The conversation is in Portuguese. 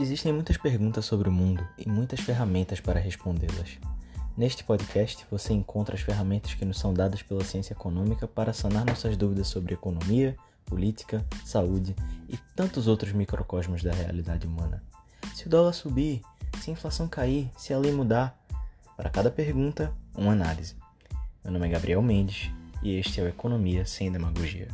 Existem muitas perguntas sobre o mundo e muitas ferramentas para respondê-las. Neste podcast, você encontra as ferramentas que nos são dadas pela ciência econômica para sanar nossas dúvidas sobre economia, política, saúde e tantos outros microcosmos da realidade humana. Se o dólar subir, se a inflação cair, se a lei mudar, para cada pergunta, uma análise. Meu nome é Gabriel Mendes e este é o Economia sem Demagogia.